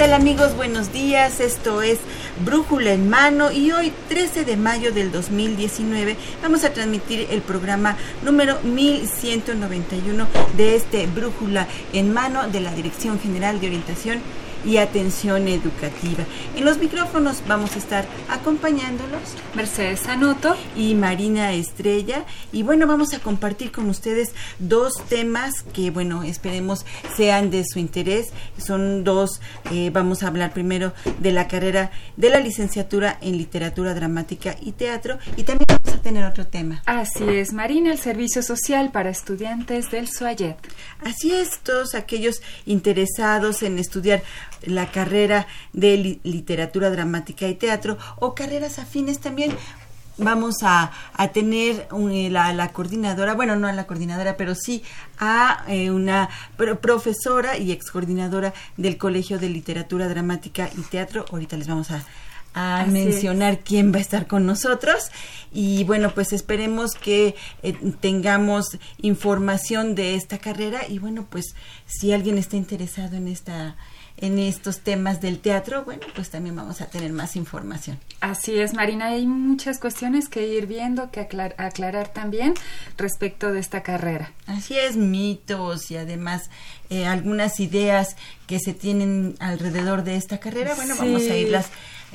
Tal amigos? Buenos días. Esto es Brújula en Mano y hoy 13 de mayo del 2019 vamos a transmitir el programa número 1191 de este Brújula en Mano de la Dirección General de Orientación y atención educativa. En los micrófonos vamos a estar acompañándolos Mercedes Sanoto y Marina Estrella y bueno, vamos a compartir con ustedes dos temas que bueno, esperemos sean de su interés. Son dos, eh, vamos a hablar primero de la carrera de la licenciatura en literatura dramática y teatro y también vamos a tener otro tema. Así es, Marina, el servicio social para estudiantes del SUAYET. Así es, todos aquellos interesados en estudiar la carrera de li literatura dramática y teatro o carreras afines también vamos a, a tener un, la, la, coordinadora, bueno, no a la coordinadora, pero sí a eh, una pro profesora y ex coordinadora del Colegio de Literatura Dramática y Teatro. Ahorita les vamos a, a mencionar es. quién va a estar con nosotros y bueno pues esperemos que eh, tengamos información de esta carrera y bueno pues si alguien está interesado en esta en estos temas del teatro, bueno, pues también vamos a tener más información. Así es, Marina, hay muchas cuestiones que ir viendo, que aclar aclarar también respecto de esta carrera. Así es, mitos y además eh, algunas ideas que se tienen alrededor de esta carrera, bueno, sí. vamos a irlas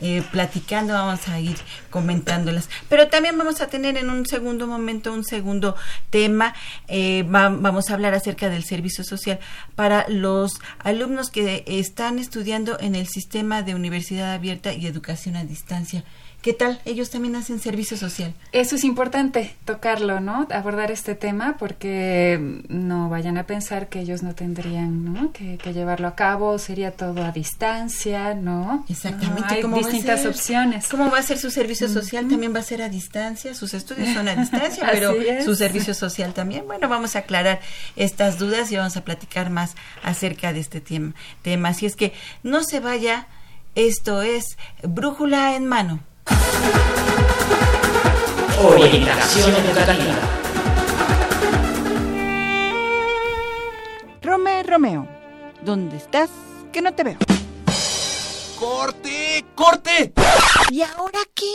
eh, platicando, vamos a ir comentándolas. Pero también vamos a tener en un segundo momento un segundo tema. Eh, va, vamos a hablar acerca del servicio social para los alumnos que están estudiando en el sistema de universidad abierta y educación a distancia. ¿Qué tal? Ellos también hacen servicio social. Eso es importante tocarlo, ¿no? Abordar este tema porque no vayan a pensar que ellos no tendrían, ¿no? Que, que llevarlo a cabo, sería todo a distancia, ¿no? Exactamente. No, hay distintas ser, opciones. ¿Cómo va a ser su servicio social? También va a ser a distancia. Sus estudios son a distancia, pero es. su servicio social también. Bueno, vamos a aclarar estas dudas y vamos a platicar más acerca de este tema. tema. Así es que no se vaya. Esto es Brújula en Mano. Orientación educativa. Rome Romeo, ¿dónde estás? Que no te veo. ¡Corte! ¡Corte! ¿Y ahora qué?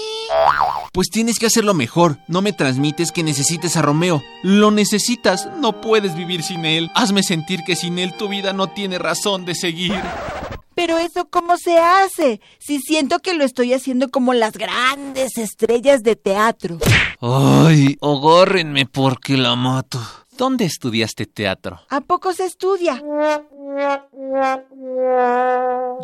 Pues tienes que hacerlo mejor. No me transmites que necesites a Romeo. Lo necesitas. No puedes vivir sin él. Hazme sentir que sin él tu vida no tiene razón de seguir. Pero eso cómo se hace? Si siento que lo estoy haciendo como las grandes estrellas de teatro. Ay, agárrenme porque la mato. ¿Dónde estudiaste teatro? ¿A poco se estudia?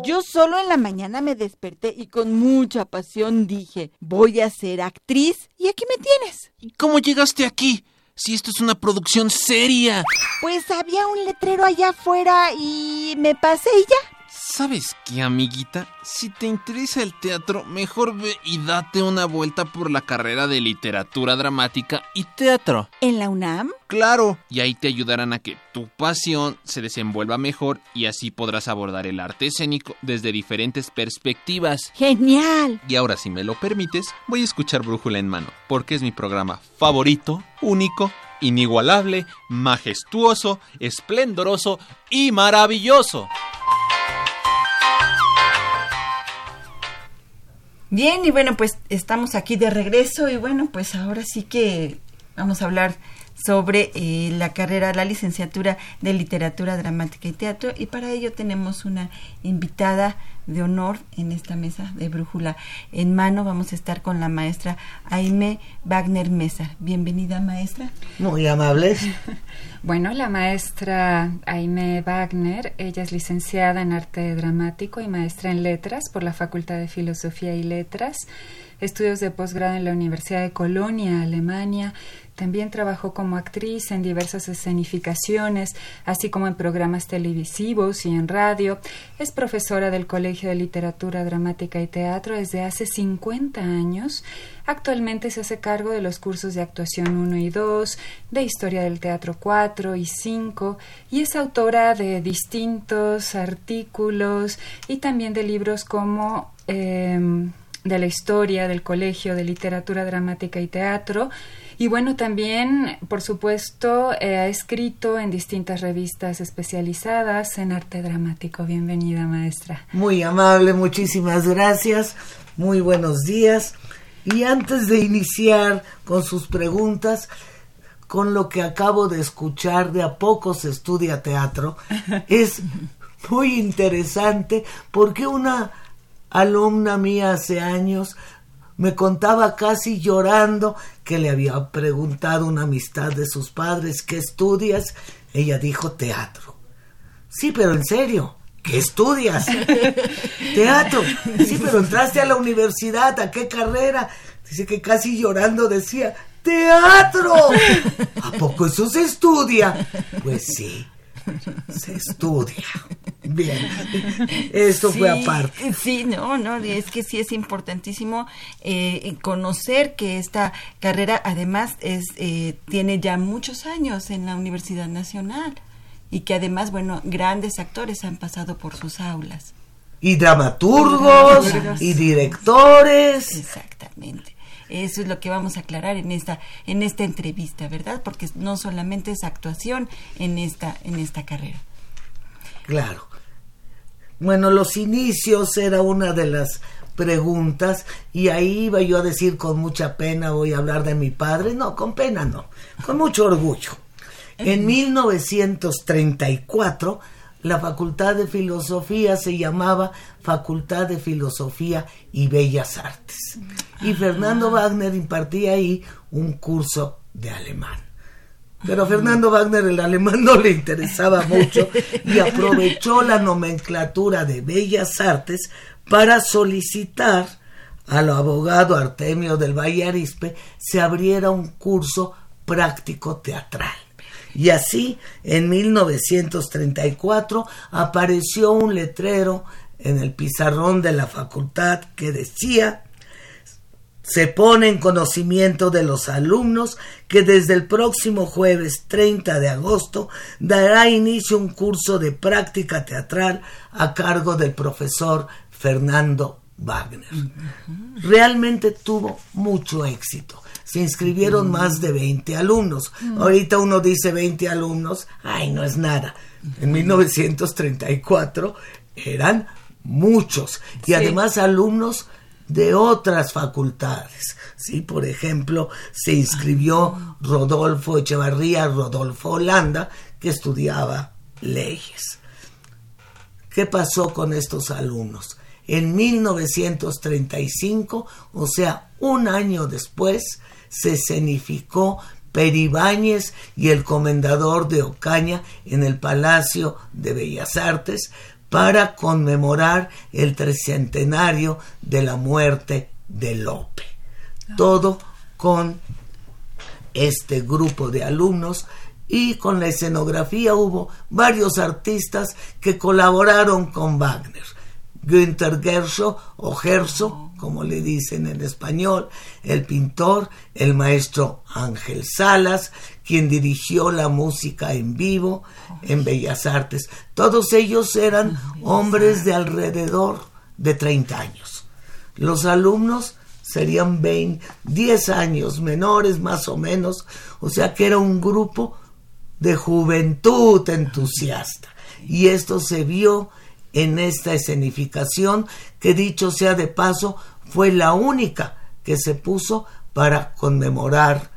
Yo solo en la mañana me desperté y con mucha pasión dije, voy a ser actriz y aquí me tienes. ¿Y cómo llegaste aquí? Si esto es una producción seria. Pues había un letrero allá afuera y me pasé y ya. ¿Sabes qué, amiguita? Si te interesa el teatro, mejor ve y date una vuelta por la carrera de literatura dramática y teatro. ¿En la UNAM? Claro, y ahí te ayudarán a que tu pasión se desenvuelva mejor y así podrás abordar el arte escénico desde diferentes perspectivas. ¡Genial! Y ahora, si me lo permites, voy a escuchar Brújula en Mano, porque es mi programa favorito, único inigualable, majestuoso, esplendoroso y maravilloso. Bien, y bueno, pues estamos aquí de regreso y bueno, pues ahora sí que vamos a hablar sobre eh, la carrera, la licenciatura de literatura dramática y teatro y para ello tenemos una invitada de honor en esta mesa de brújula en mano. Vamos a estar con la maestra Aime Wagner Mesa. Bienvenida maestra. Muy amables. Bueno, la maestra Aime Wagner, ella es licenciada en arte dramático y maestra en letras por la Facultad de Filosofía y Letras, estudios de posgrado en la Universidad de Colonia, Alemania, también trabajó como actriz en diversas escenificaciones, así como en programas televisivos y en radio. Es profesora del Colegio de Literatura Dramática y Teatro desde hace 50 años. Actualmente se hace cargo de los cursos de actuación 1 y 2, de historia del teatro 4 y 5, y es autora de distintos artículos y también de libros como em, de la historia del Colegio de Literatura Dramática y Teatro, y bueno, también, por supuesto, eh, ha escrito en distintas revistas especializadas en arte dramático. Bienvenida, maestra. Muy amable, muchísimas gracias. Muy buenos días. Y antes de iniciar con sus preguntas, con lo que acabo de escuchar, de a poco se estudia teatro, es muy interesante porque una alumna mía hace años me contaba casi llorando que le había preguntado una amistad de sus padres, ¿qué estudias? Ella dijo teatro. Sí, pero en serio, ¿qué estudias? teatro. Sí, pero entraste a la universidad, ¿a qué carrera? Dice que casi llorando decía, teatro. ¿A poco eso se estudia? Pues sí se estudia. Bien, esto fue aparte. Sí, no, no, es que sí es importantísimo eh, conocer que esta carrera además es eh, tiene ya muchos años en la Universidad Nacional y que además, bueno, grandes actores han pasado por sus aulas. Y dramaturgos, y directores. Exactamente. Eso es lo que vamos a aclarar en esta en esta entrevista, ¿verdad? Porque no solamente es actuación en esta en esta carrera. Claro. Bueno, los inicios era una de las preguntas y ahí iba yo a decir con mucha pena voy a hablar de mi padre. No, con pena no, con mucho orgullo. En 1934 la Facultad de Filosofía se llamaba Facultad de Filosofía y Bellas Artes. Y Fernando Wagner impartía ahí un curso de alemán. Pero a Fernando Wagner el alemán no le interesaba mucho y aprovechó la nomenclatura de Bellas Artes para solicitar al abogado Artemio del Valle Arispe se abriera un curso práctico teatral. Y así, en 1934, apareció un letrero en el pizarrón de la facultad que decía se pone en conocimiento de los alumnos que desde el próximo jueves 30 de agosto dará inicio un curso de práctica teatral a cargo del profesor Fernando Wagner. Realmente tuvo mucho éxito. Se inscribieron más de 20 alumnos. Ahorita uno dice 20 alumnos, ay, no es nada. En 1934 eran muchos. Y además alumnos de otras facultades. Sí, por ejemplo, se inscribió Rodolfo Echevarría, Rodolfo Holanda, que estudiaba leyes. ¿Qué pasó con estos alumnos? En 1935, o sea, un año después, se escenificó Peribáñez y el comendador de Ocaña en el Palacio de Bellas Artes para conmemorar el tricentenario de la muerte de Lope. Todo con este grupo de alumnos y con la escenografía hubo varios artistas que colaboraron con Wagner. Günther Gersho o Gerso, como le dicen en español, el pintor, el maestro Ángel Salas, quien dirigió la música en vivo en Bellas Artes. Todos ellos eran hombres de alrededor de 30 años. Los alumnos serían 20, 10 años menores más o menos, o sea que era un grupo de juventud entusiasta. Y esto se vio en esta escenificación que dicho sea de paso fue la única que se puso para conmemorar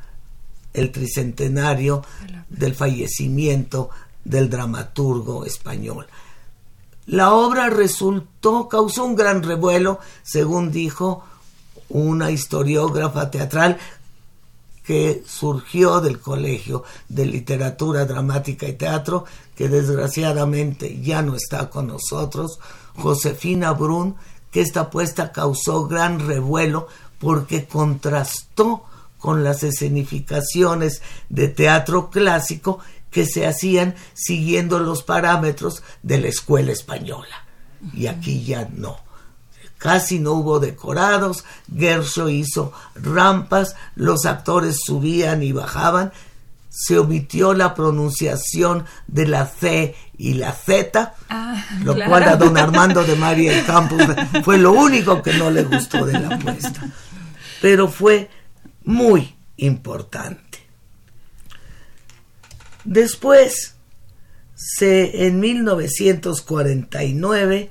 el tricentenario del fallecimiento del dramaturgo español. La obra resultó, causó un gran revuelo, según dijo una historiógrafa teatral que surgió del Colegio de Literatura Dramática y Teatro, que desgraciadamente ya no está con nosotros, Josefina Brun, que esta apuesta causó gran revuelo porque contrastó con las escenificaciones de teatro clásico que se hacían siguiendo los parámetros de la escuela española. Y aquí ya no. Casi no hubo decorados, Gersho hizo rampas, los actores subían y bajaban, se omitió la pronunciación de la C y la Z, Ah, lo claro. cual a don Armando de María del Campos fue lo único que no le gustó de la apuesta. Pero fue muy importante. Después, se, en 1949,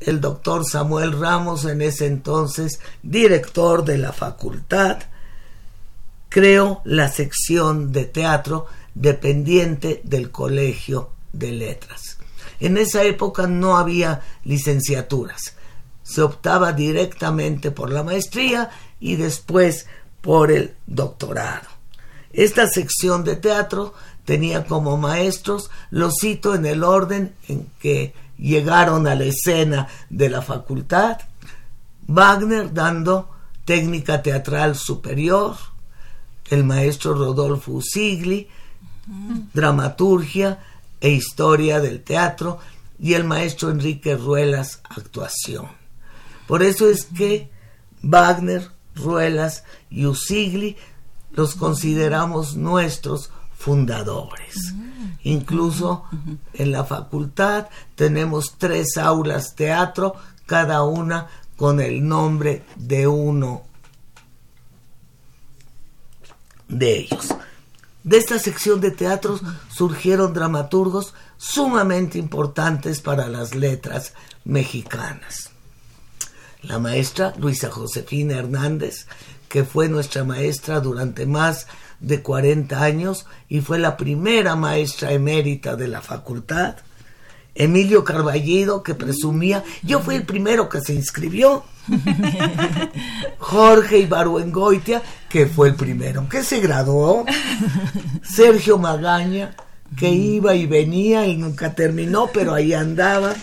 el doctor Samuel Ramos, en ese entonces director de la facultad, creó la sección de teatro dependiente del Colegio de Letras. En esa época no había licenciaturas, se optaba directamente por la maestría y después por el doctorado. Esta sección de teatro tenía como maestros, lo cito en el orden en que llegaron a la escena de la facultad, Wagner dando técnica teatral superior, el maestro Rodolfo Usigli, dramaturgia e historia del teatro, y el maestro Enrique Ruelas, actuación. Por eso es que Wagner, Ruelas y Usigli los consideramos nuestros fundadores. Incluso en la facultad tenemos tres aulas teatro, cada una con el nombre de uno de ellos. De esta sección de teatros surgieron dramaturgos sumamente importantes para las letras mexicanas. La maestra Luisa Josefina Hernández, que fue nuestra maestra durante más de 40 años y fue la primera maestra emérita de la facultad. Emilio Carballido, que presumía, yo fui el primero que se inscribió. Jorge Ibarwengoitia, que fue el primero que se graduó. Sergio Magaña, que iba y venía y nunca terminó, pero ahí andaba.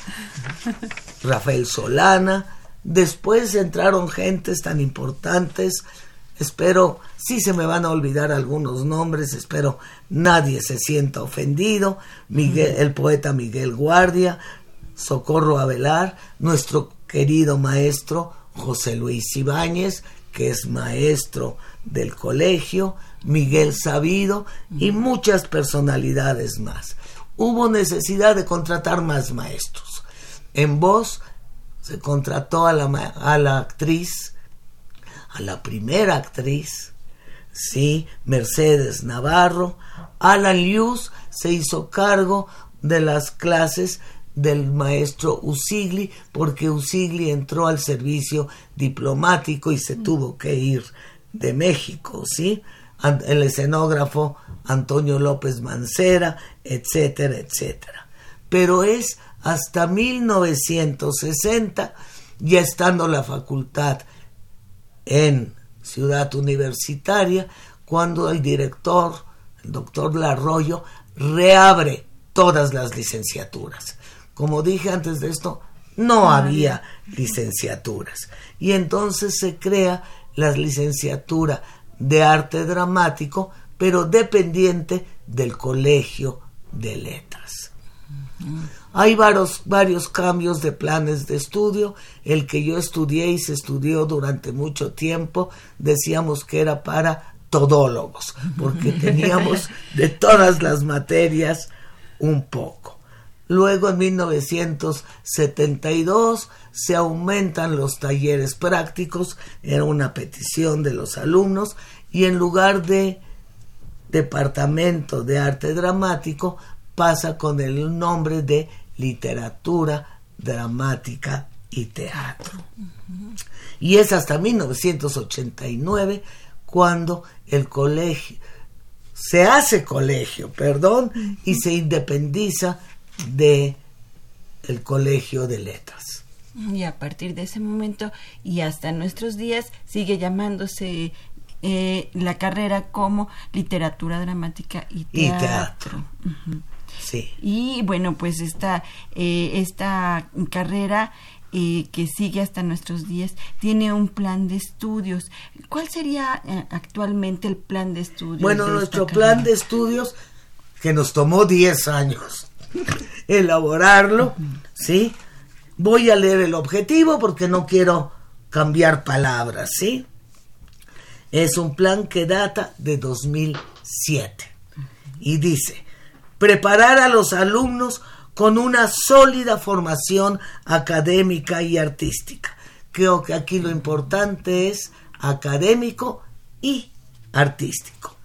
Rafael Solana. Después entraron gentes tan importantes. Espero, si se me van a olvidar algunos nombres, espero nadie se sienta ofendido. Miguel, el poeta Miguel Guardia, Socorro Avelar, nuestro querido maestro José Luis Ibáñez, que es maestro del colegio, Miguel Sabido y muchas personalidades más. Hubo necesidad de contratar más maestros. En voz se contrató a la, ma- a la actriz, a la primera actriz, sí, Mercedes Navarro. Alan Lius se hizo cargo de las clases del maestro Usigli, porque Usigli entró al servicio diplomático y se tuvo que ir de México, ¿sí? El escenógrafo Antonio López Mancera, etcétera, etcétera. Pero es hasta 1960, ya estando la facultad en Ciudad Universitaria, cuando el director, el doctor Larroyo, reabre todas las licenciaturas. Como dije antes de esto, no había licenciaturas. Y entonces se crea la licenciatura de arte dramático, pero dependiente del Colegio de Letras. Hay varios, varios cambios de planes de estudio. El que yo estudié y se estudió durante mucho tiempo, decíamos que era para todólogos, porque teníamos de todas las materias un poco. Luego en 1972 se aumentan los talleres prácticos, era una petición de los alumnos, y en lugar de departamento de arte dramático pasa con el nombre de literatura dramática y teatro. Y es hasta 1989 cuando el colegio se hace colegio, perdón, y se independiza de el colegio de letras. Y a partir de ese momento y hasta nuestros días sigue llamándose eh, la carrera como literatura dramática y teatro. Y teatro. Sí. Y bueno, pues esta, eh, esta carrera eh, que sigue hasta nuestros días tiene un plan de estudios. ¿Cuál sería eh, actualmente el plan de estudios? Bueno, de nuestro plan de estudios, que nos tomó 10 años elaborarlo, ¿sí? Voy a leer el objetivo porque no quiero cambiar palabras, ¿sí? Es un plan que data de 2007 y dice, preparar a los alumnos con una sólida formación académica y artística. Creo que aquí lo importante es académico y artístico.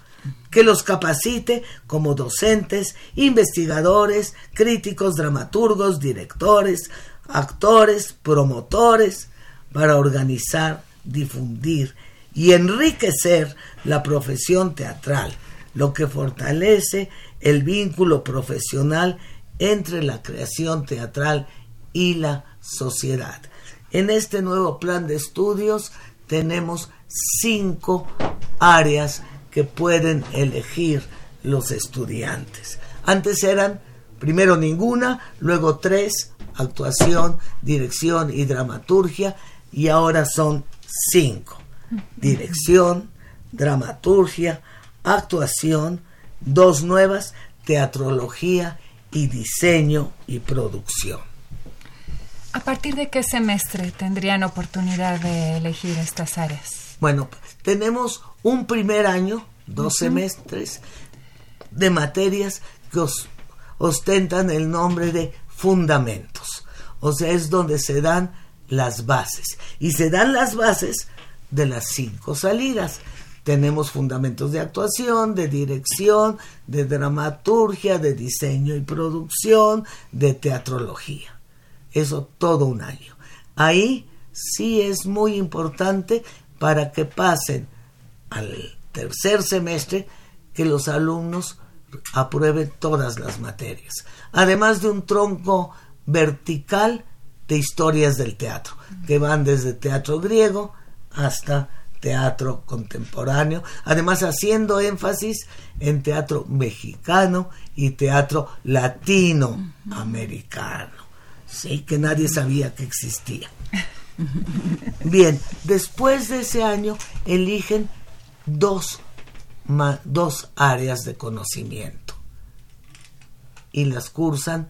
Que los capacite como docentes, investigadores, críticos, dramaturgos, directores, actores, promotores, para organizar, difundir y enriquecer la profesión teatral, lo que fortalece el vínculo profesional entre la creación teatral y la sociedad. En este nuevo plan de estudios tenemos cinco áreas que pueden elegir los estudiantes. Antes eran primero ninguna, luego tres, actuación, dirección y dramaturgia, y ahora son cinco. Dirección, dramaturgia, actuación, dos nuevas, teatrología y diseño y producción. ¿A partir de qué semestre tendrían oportunidad de elegir estas áreas? Bueno, tenemos un primer año, dos semestres, de materias que os- ostentan el nombre de fundamentos. O sea, es donde se dan las bases. Y se dan las bases de las cinco salidas. Tenemos fundamentos de actuación, de dirección, de dramaturgia, de diseño y producción, de teatrología. Eso todo un año. Ahí sí es muy importante para que pasen al tercer semestre que los alumnos aprueben todas las materias. Además de un tronco vertical de historias del teatro, que van desde teatro griego hasta teatro contemporáneo, además haciendo énfasis en teatro mexicano y teatro latinoamericano, sí, que nadie sabía que existía. Bien, después de ese año eligen dos, ma- dos áreas de conocimiento y las cursan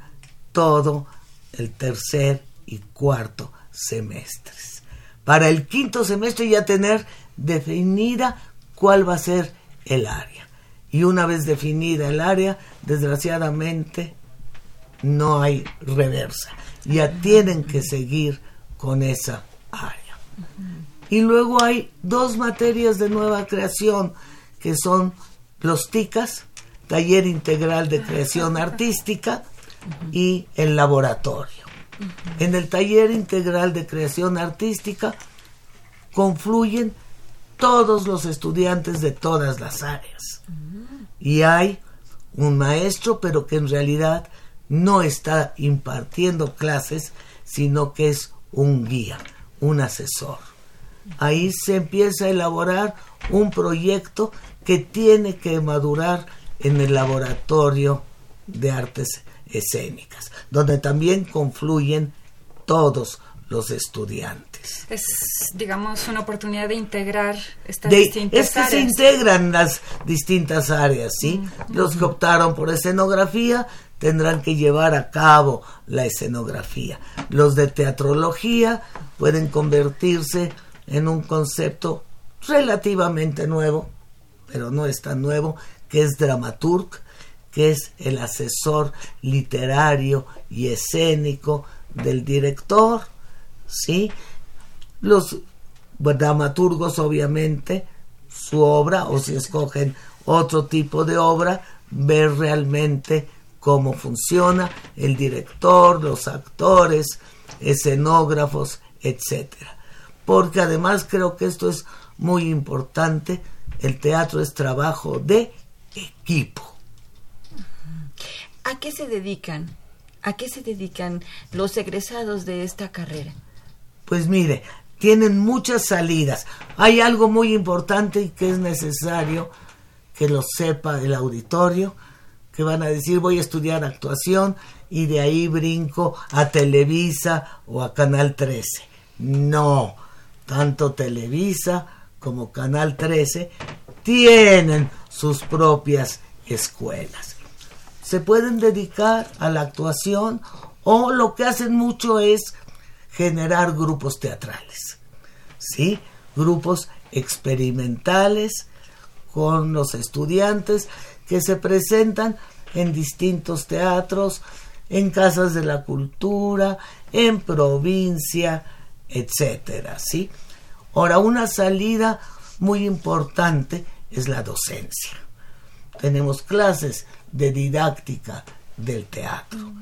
todo el tercer y cuarto semestres. Para el quinto semestre ya tener definida cuál va a ser el área. Y una vez definida el área, desgraciadamente no hay reversa. Ya tienen que seguir con esa área. Y luego hay dos materias de nueva creación que son los TICAS, Taller Integral de Creación Artística, y el laboratorio. En el Taller Integral de Creación Artística confluyen todos los estudiantes de todas las áreas. Y hay un maestro, pero que en realidad no está impartiendo clases, sino que es un guía, un asesor. Ahí se empieza a elaborar un proyecto que tiene que madurar en el laboratorio de artes escénicas, donde también confluyen todos los estudiantes. Es, digamos, una oportunidad de integrar estas De- distintas es que se áreas. integran las distintas áreas, ¿sí? Los que optaron por escenografía tendrán que llevar a cabo la escenografía. Los de teatrología pueden convertirse en un concepto relativamente nuevo, pero no es tan nuevo, que es dramaturg, que es el asesor literario y escénico del director, ¿sí? Los dramaturgos, obviamente, su obra, o si escogen otro tipo de obra, ver realmente cómo funciona el director, los actores, escenógrafos, etcétera. Porque además creo que esto es muy importante, el teatro es trabajo de equipo. ¿A qué se dedican? ¿A qué se dedican los egresados de esta carrera? Pues mire, tienen muchas salidas. Hay algo muy importante y que es necesario que lo sepa el auditorio, que van a decir voy a estudiar actuación y de ahí brinco a Televisa o a Canal 13. No, tanto Televisa como Canal 13 tienen sus propias escuelas. Se pueden dedicar a la actuación o lo que hacen mucho es generar grupos teatrales. ¿Sí? Grupos experimentales con los estudiantes que se presentan en distintos teatros, en casas de la cultura, en provincia, etcétera, ¿sí? Ahora, una salida muy importante es la docencia. Tenemos clases de didáctica del teatro.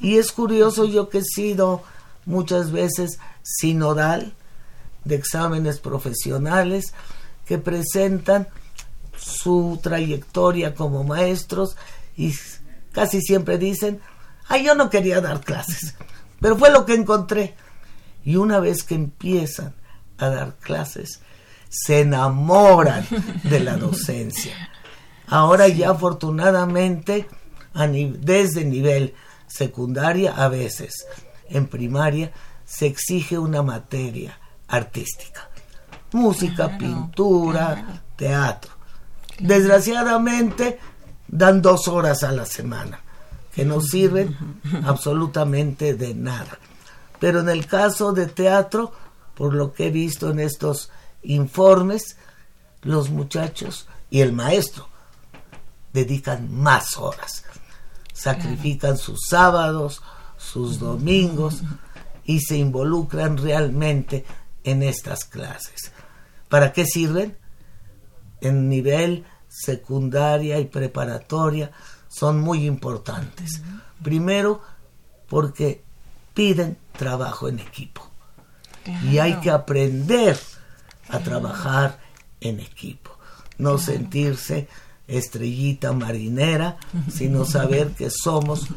Y es curioso yo que he sido muchas veces sinodal de exámenes profesionales que presentan su trayectoria como maestros y casi siempre dicen, ay, yo no quería dar clases, pero fue lo que encontré. Y una vez que empiezan a dar clases, se enamoran de la docencia. Ahora ya afortunadamente, desde nivel secundaria a veces, en primaria, se exige una materia artística. Música, pintura, teatro. Desgraciadamente, dan dos horas a la semana, que no sirven absolutamente de nada. Pero en el caso de teatro, por lo que he visto en estos informes, los muchachos y el maestro dedican más horas, sacrifican sus sábados, sus domingos y se involucran realmente en estas clases. ¿Para qué sirven? En nivel secundaria y preparatoria son muy importantes. Primero, porque piden trabajo en equipo. Y hay que aprender a trabajar en equipo. No sentirse estrellita marinera, sino saber que somos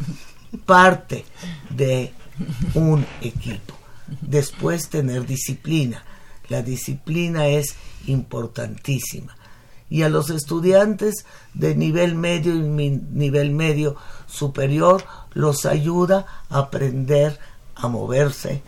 parte de un equipo. Después tener disciplina. La disciplina es importantísima. Y a los estudiantes de nivel medio y nivel medio superior los ayuda a aprender a moverse,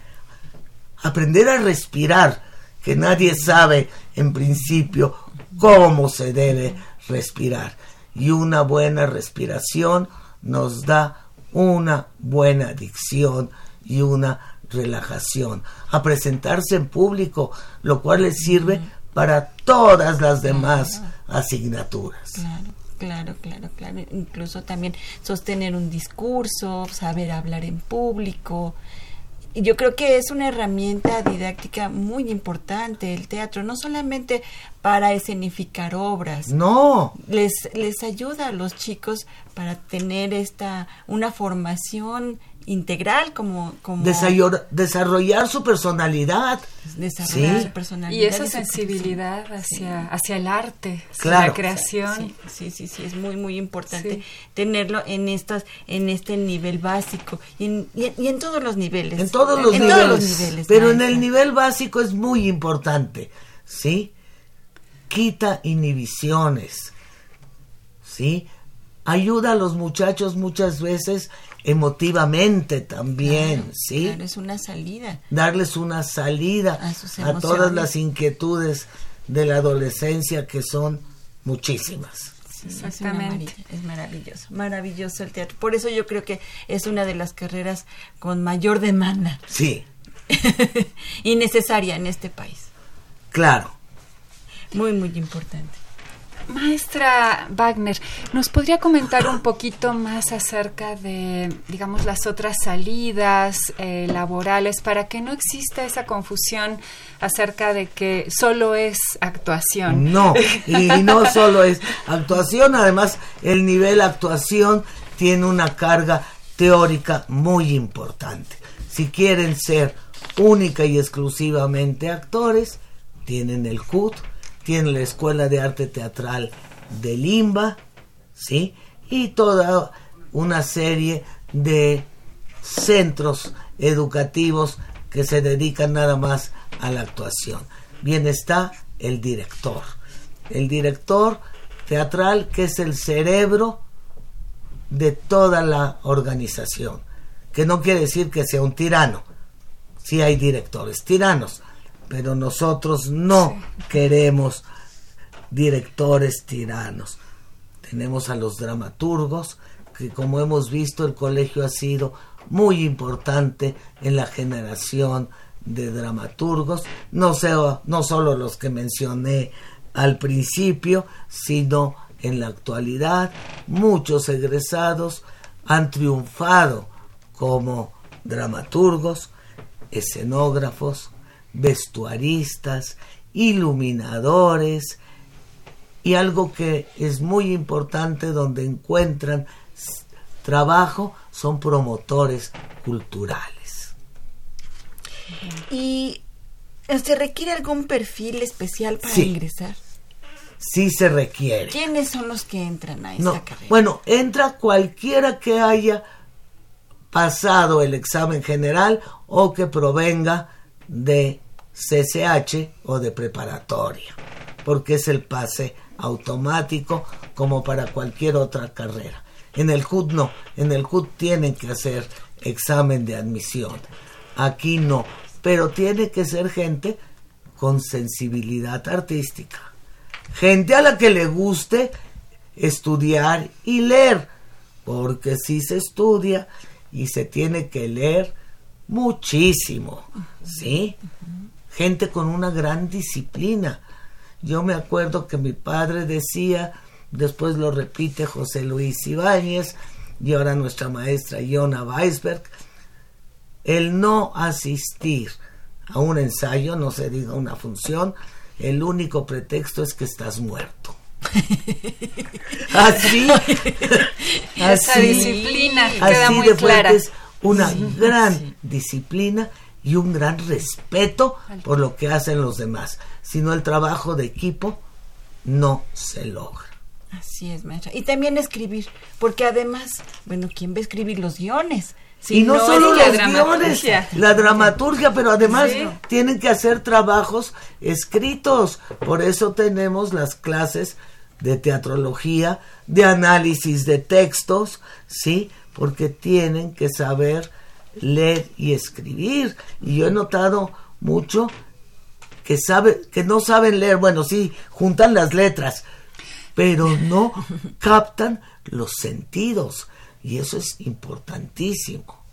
aprender a respirar, que nadie sabe en principio cómo se debe respirar. Y una buena respiración nos da una buena dicción y una relajación. A presentarse en público, lo cual les sirve para todas las demás asignaturas. Claro, claro, claro, claro. Incluso también sostener un discurso, saber hablar en público, yo creo que es una herramienta didáctica muy importante el teatro, no solamente para escenificar obras. No. Les, les ayuda a los chicos para tener esta, una formación integral como, como desarrollar, su personalidad. desarrollar su personalidad y esa sensibilidad hacia hacia el arte la creación. Sí, sí sí es muy muy importante tenerlo en estas en este nivel básico y en, y en, todos los niveles. En todos los, niveles, pero en el nivel básico es muy importante sí quita inhibiciones sí ayuda a los muchachos muchas veces emotivamente también, ¿sí? Darles una salida. Darles una salida a, todas las inquietudes de la adolescencia que son muchísimas. Exactamente. Es, maravilloso, maravilloso el teatro. Por eso yo creo que es una de las carreras con mayor demanda. Sí. y necesaria en este país. Claro. Muy, muy importante. Maestra Wagner, ¿nos podría comentar un poquito más acerca de, digamos, las otras salidas eh, laborales para que no exista esa confusión acerca de que solo es actuación? No, y no solo es actuación, además el nivel actuación tiene una carga teórica muy importante. Si quieren ser única y exclusivamente actores, tienen el CUT, tiene la Escuela de Arte Teatral de Limba, ¿sí? Y toda una serie de centros educativos que se dedican nada más a la actuación. Bien está el director. El director teatral que es el cerebro de toda la organización. Que no quiere decir que sea un tirano. Sí hay directores tiranos, pero nosotros no queremos directores tiranos. Tenemos a los dramaturgos, que como hemos visto el colegio ha sido muy importante en la generación de dramaturgos, no, sea, no solo los que mencioné al principio, sino en la actualidad muchos egresados han triunfado como dramaturgos, escenógrafos, vestuaristas, iluminadores y algo que es muy importante donde encuentran trabajo son promotores culturales. ¿Y se requiere algún perfil especial para ingresar? Sí se requiere. ¿Quiénes son los que entran a esta carrera? Bueno, entra cualquiera que haya pasado el examen general o que provenga de CCH o de preparatoria, porque es el pase automático como para cualquier otra carrera. En el CUT no, en el CUT tienen que hacer examen de admisión. Aquí no, pero tiene que ser gente con sensibilidad artística. Gente a la que le guste estudiar y leer, porque si se estudia y se tiene que leer muchísimo, ¿sí? Gente con una gran disciplina. Yo me acuerdo que mi padre decía, después lo repite José Luis Ibáñez y ahora nuestra maestra Iona Weisberg, el no asistir a un ensayo, no se diga una función, el único pretexto es que estás muerto. así, Esa disciplina queda así muy de clara. es una gran disciplina y un gran respeto por lo que hacen los demás. Si no, el trabajo de equipo no se logra. Así es, maestra. Y también escribir, porque además, bueno, ¿quién va a escribir los guiones? Si y no, solo los guiones, la dramaturgia, pero además Sí. tienen que hacer trabajos escritos. Por eso tenemos las clases de teatrología, de análisis de textos, ¿sí? Porque tienen que saber leer y escribir. Y yo he notado mucho que sabe, que no saben leer, bueno, sí, juntan las letras, pero no captan los sentidos. Y eso es importantísimo.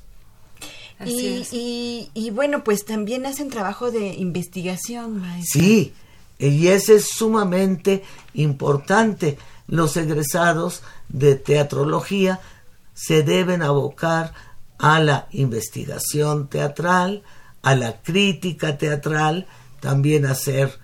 Y, y, y bueno, pues también hacen trabajo de investigación, maestra. Sí, y ese es sumamente importante. Los egresados de teatrología se deben abocar a la investigación teatral, a la crítica teatral, también a ser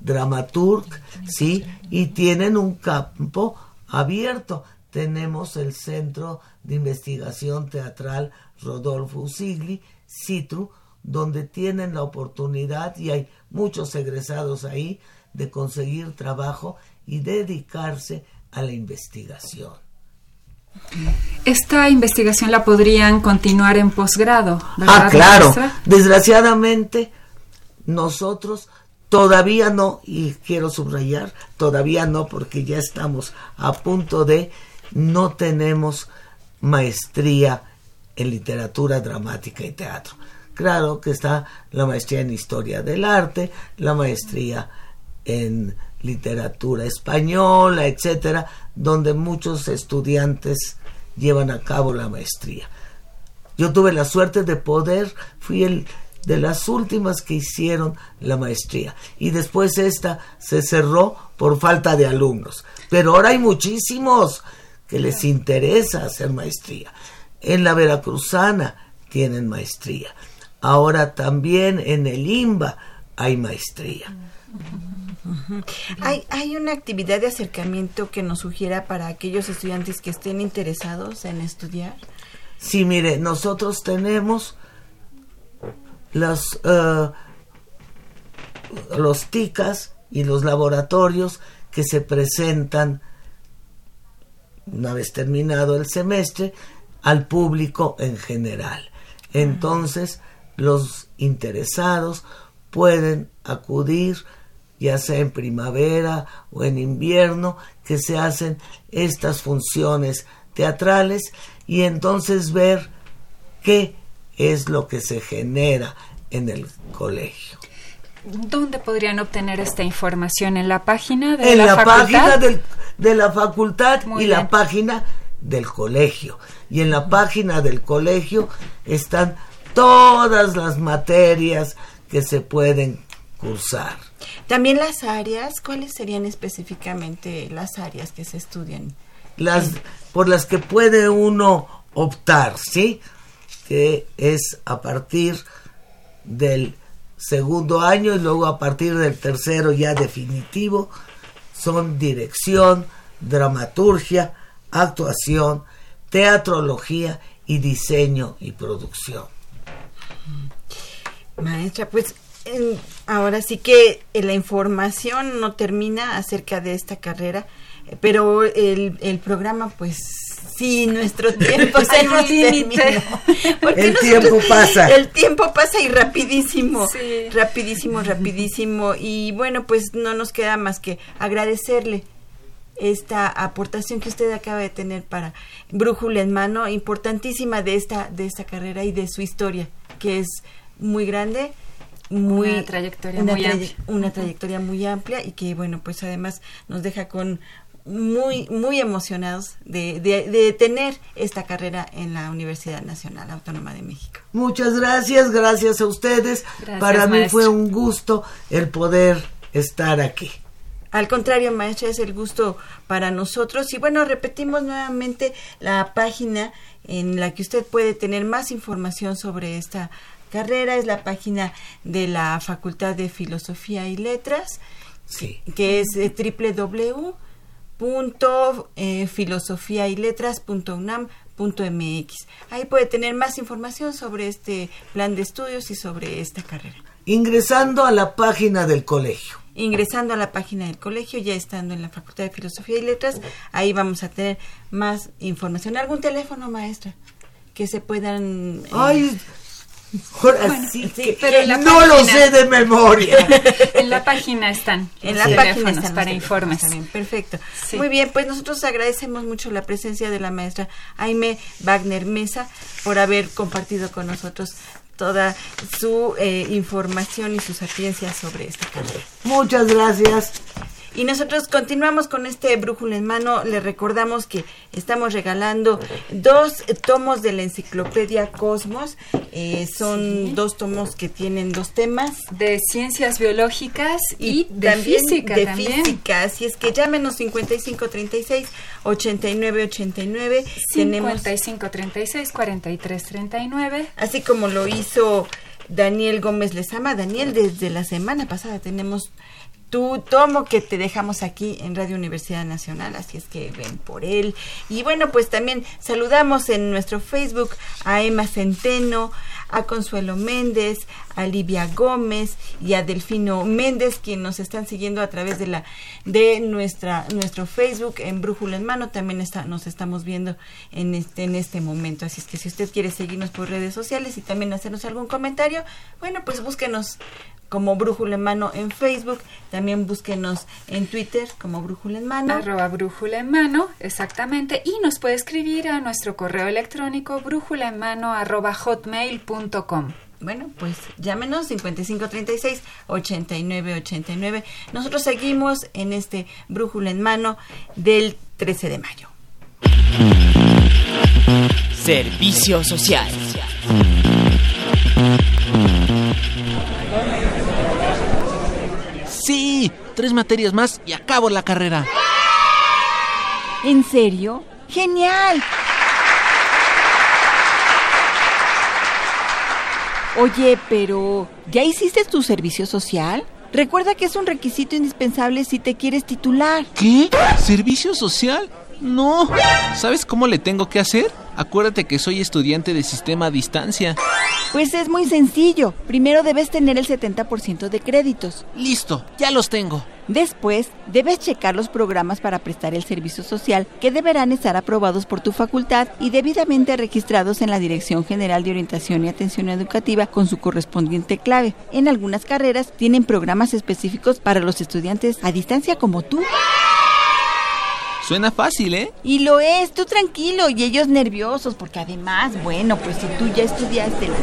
dramaturg, ¿sí? Y tienen un campo abierto. Tenemos el Centro de Investigación Teatral Rodolfo Usigli, CITRU, donde tienen la oportunidad, y hay muchos egresados ahí, de conseguir trabajo y dedicarse a la investigación. Esta investigación la podrían continuar en posgrado, ¿verdad, Ah, claro. maestra? Desgraciadamente, nosotros todavía no, y quiero subrayar, todavía no, porque ya estamos a punto de, no tenemos maestría en literatura dramática y teatro. Claro que está la maestría en historia del arte, la maestría en literatura española, etcétera, donde muchos estudiantes llevan a cabo la maestría. Yo tuve la suerte de poder, fui el de las últimas que hicieron la maestría y después esta se cerró por falta de alumnos. Pero ahora hay muchísimos que les interesa hacer maestría. En la Veracruzana tienen maestría. Ahora también en el IMBA hay maestría. ¿Hay, ¿Hay una actividad de acercamiento que nos sugiera para aquellos estudiantes que estén interesados en estudiar? Sí, mire, nosotros tenemos las, eh, los TICAS y los laboratorios que se presentan una vez terminado el semestre al público en general. Entonces, los interesados pueden acudir ya sea en primavera o en invierno, que se hacen estas funciones teatrales y entonces ver qué es lo que se genera en el colegio. ¿Dónde podrían obtener esta información? ¿En la página de en la, página del- de la facultad Muy y bien. la página del colegio. Y en la página del colegio están todas las materias que se pueden cursar. También las áreas, ¿cuáles serían específicamente las áreas que se estudian? las por las que puede uno optar, ¿sí? Que es a partir del segundo año y luego a partir del tercero ya definitivo son dirección, dramaturgia, actuación, teatrología y diseño y producción. Maestra, pues ahora sí que eh, la información no termina acerca de esta carrera, eh, pero el, el programa pues sí, nuestro tiempo se Hay un nos límite. terminó. Porque El nosotros- tiempo pasa. El tiempo pasa y rapidísimo, Sí. rapidísimo, rapidísimo. Y bueno, pues no nos queda más que agradecerle esta aportación que usted acaba de tener para Brújula en mano, importantísima de esta, de esta carrera y de su historia, que es muy grande, muy Una trayectoria una muy amplia. una trayectoria muy amplia y que bueno, pues además nos deja con muy, muy emocionados de, de, de tener esta carrera en la Universidad Nacional Autónoma de México. Muchas gracias, gracias a ustedes. Gracias, Para mí maestro. fue un gusto el poder estar aquí. Al contrario, maestra, es el gusto para nosotros. Y bueno, repetimos nuevamente la página en la que usted puede tener más información sobre esta carrera. Es la página de la Facultad de Filosofía y Letras, Sí. que es eh, www.filosofiayletras.unam.mx. Ahí puede tener más información sobre este plan de estudios y sobre esta carrera. Ingresando a la página del colegio. ingresando a la página del colegio, ya estando en la Facultad de Filosofía y Letras, ahí vamos a tener más información. ¿Algún teléfono, maestra? Que se puedan... eh, Ay, ahora Bueno, sí pero no lo sé de memoria. En la página están en los la página están para informes. también. Perfecto. Sí. Muy bien, pues nosotros agradecemos mucho la presencia de la maestra Aime Wagner Mesa por haber compartido con nosotros toda su eh, información y sus sapiencias sobre esta carrera. Muchas gracias. Y nosotros continuamos con este brújula en mano. Le recordamos que estamos regalando dos tomos de la enciclopedia Cosmos. Eh, son dos tomos que tienen dos temas. De ciencias biológicas y, de también física de también. física. Así es que llámenos 5536 8989. Tenemos 55 36 43 39. así como lo hizo Daniel Gómez Lezama. Daniel, desde la semana pasada tenemos tu tomo que te dejamos aquí en Radio Universidad Nacional, así es que ven por él. Y bueno, pues también saludamos en nuestro Facebook a Emma Centeno, a Consuelo Méndez, a Livia Gómez y a Delfino Méndez, quien nos están siguiendo a través de la de nuestra nuestro Facebook en Brújula en Mano. También está, nos estamos viendo en este en este momento. Así es que si usted quiere seguirnos por redes sociales y también hacernos algún comentario, bueno, pues búsquenos como Brújula en Mano en Facebook, también búsquenos en Twitter como Brújula en Mano. Arroba brújula en mano, exactamente. Y nos puede escribir a nuestro correo electrónico brújula en mano arroba hotmail.com. Bueno, pues llámenos 5536 8989. Nosotros seguimos en este Brújula en Mano del 13 de mayo. Servicio social. Tres materias más y acabo la carrera. ¿En serio? ¡Genial! Oye, pero ¿ya hiciste tu servicio social? Recuerda que es un requisito indispensable si te quieres titular. ¿Qué? ¿Servicio social? No. ¿Sabes cómo le tengo que hacer? Acuérdate que soy estudiante de sistema a distancia. Pues es muy sencillo. Primero debes tener el 70% de créditos. Listo, ya los tengo. Después, debes checar los programas para prestar el servicio social que deberán estar aprobados por tu facultad y debidamente registrados en la Dirección General de Orientación y Atención Educativa con su correspondiente clave. En algunas carreras tienen programas específicos para los estudiantes a distancia como tú. Suena fácil, ¿eh? Y lo es, tú tranquilo y ellos nerviosos, porque además, bueno, pues si tú ya estudiaste la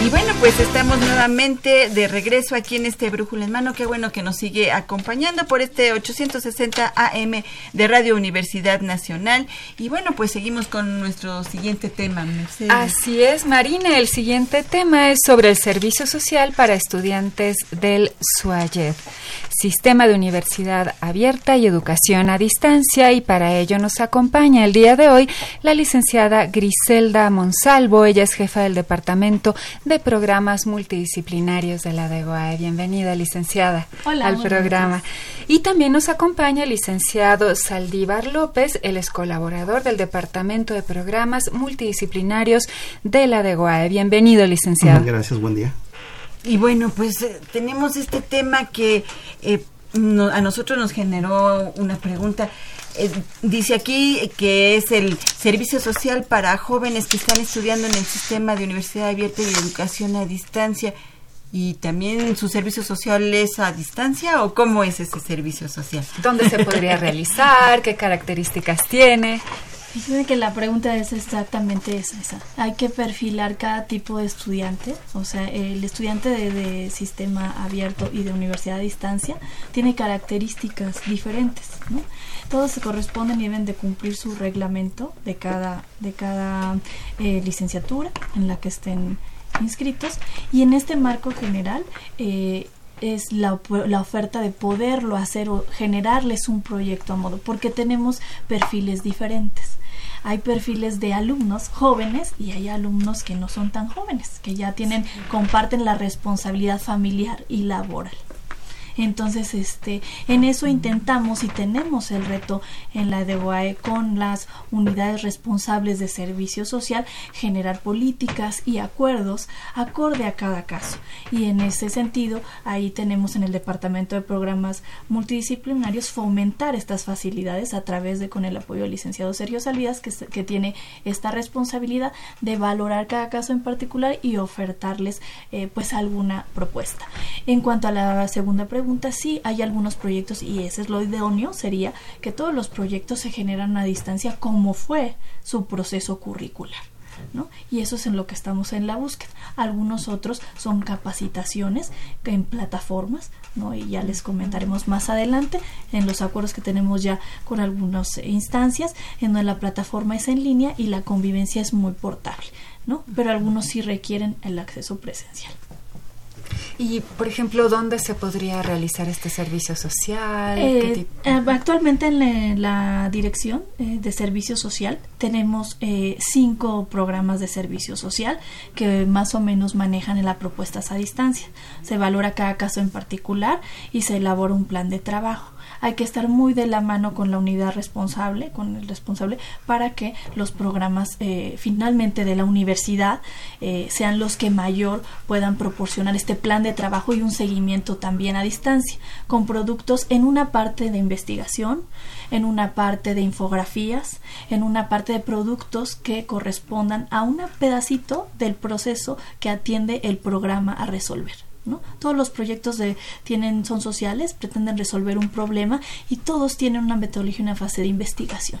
Y bueno, pues estamos nuevamente de regreso aquí en este Brújula en Mano. Qué bueno que nos sigue acompañando por este 860 AM de Radio Universidad Nacional. Y bueno, pues seguimos con nuestro siguiente tema, Mercedes. Así es, Marina. El siguiente tema es sobre el servicio social para estudiantes del SUAYED, Sistema de Universidad Abierta y Educación a Distancia. Y para ello nos acompaña el día de hoy la licenciada Griselda Monsalvo. Ella es jefa del Departamento de Programas Multidisciplinarios de la DEGOAE. Bienvenida, licenciada, al programa. Y también nos acompaña el licenciado Saldívar López, él es colaborador del Departamento de Programas Multidisciplinarios de la DEGOAE. Bienvenido, licenciado. Gracias, buen día. Y bueno, pues eh, tenemos este tema que eh, no- a nosotros nos generó una pregunta. Eh, dice aquí que es el servicio social para jóvenes que están estudiando en el sistema de universidad abierta y de educación a distancia. ¿Y también su servicio social es a distancia o cómo es ese servicio social? ¿Dónde se podría realizar? ¿Qué características tiene? Fíjate que la pregunta es exactamente esa, esa. Hay que perfilar cada tipo de estudiante, o sea, el estudiante de, de sistema abierto y de universidad a distancia tiene características diferentes, ¿no? Todos se corresponden y deben de cumplir su reglamento de cada, de cada eh, licenciatura en la que estén inscritos y en este marco general eh, es la, la oferta de poderlo hacer o generarles un proyecto a modo, porque tenemos perfiles diferentes. Hay perfiles de alumnos jóvenes y hay alumnos que no son tan jóvenes, que ya tienen, comparten la responsabilidad familiar y laboral. Entonces, este, en eso intentamos y tenemos el reto en la DOAE con las unidades responsables de servicio social generar políticas y acuerdos acorde a cada caso. Y en ese sentido, ahí tenemos en el Departamento de Programas Multidisciplinarios fomentar estas facilidades a través de con el apoyo del licenciado Sergio Salidas, que, que tiene esta responsabilidad de valorar cada caso en particular y ofertarles eh, pues alguna propuesta. En cuanto a la segunda pregunta, sí hay algunos proyectos y ese es lo idóneo, sería que todos los proyectos se generan a distancia como fue su proceso curricular. ¿no? Y eso es en lo que estamos en la búsqueda. Algunos otros son capacitaciones en plataformas, ¿no? Y ya les comentaremos más adelante en los acuerdos que tenemos ya con algunas instancias, en donde la plataforma es en línea y la convivencia es muy portable, ¿no? Pero algunos sí requieren el acceso presencial. Y, por ejemplo, ¿dónde se podría realizar este servicio social? ¿Qué Eh, eh, actualmente en la, la dirección eh, de servicio social tenemos eh, cinco programas de servicio social que más o menos manejan en la propuestas a distancia. Se valora cada caso en particular y se elabora un plan de trabajo. Hay que estar muy de la mano con la unidad responsable, con el responsable, para que los programas eh, finalmente de la universidad eh, sean los que mayor puedan proporcionar este plan de trabajo y un seguimiento también a distancia, con productos en una parte de investigación, en una parte de infografías, en una parte de productos que correspondan a un pedacito del proceso que atiende el programa a resolver. Todos los proyectos de, tienen, son sociales, pretenden resolver un problema y todos tienen una metodología y una fase de investigación.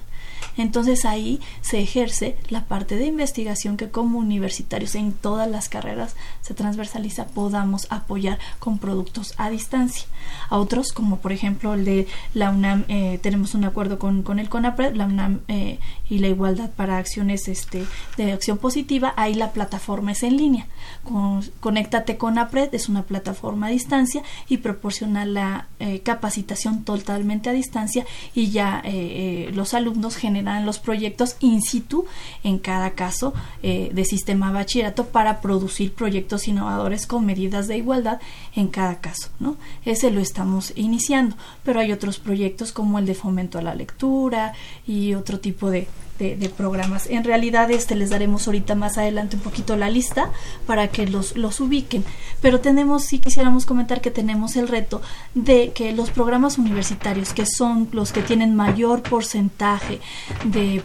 Entonces ahí se ejerce la parte de investigación que como universitarios en todas las carreras se transversaliza, podamos apoyar con productos a distancia. A otros, como por ejemplo el de la UNAM, eh, tenemos un acuerdo con, con el CONAPRED, la UNAM eh, y la igualdad para acciones este, de acción positiva, ahí la plataforma es en línea. Con, Conéctate con APRED es una plataforma a distancia y proporciona la eh, capacitación totalmente a distancia y ya eh, eh, los alumnos generan los proyectos in situ en cada caso eh, de sistema bachillerato para producir proyectos innovadores con medidas de igualdad en cada caso, ¿no? Ese lo estamos iniciando, pero hay otros proyectos como el de fomento a la lectura y otro tipo de, de, programas. En realidad este les daremos ahorita más adelante un poquito la lista para que los, los ubiquen. Pero tenemos, sí quisiéramos comentar que tenemos el reto de que los programas universitarios, que son los que tienen mayor porcentaje de,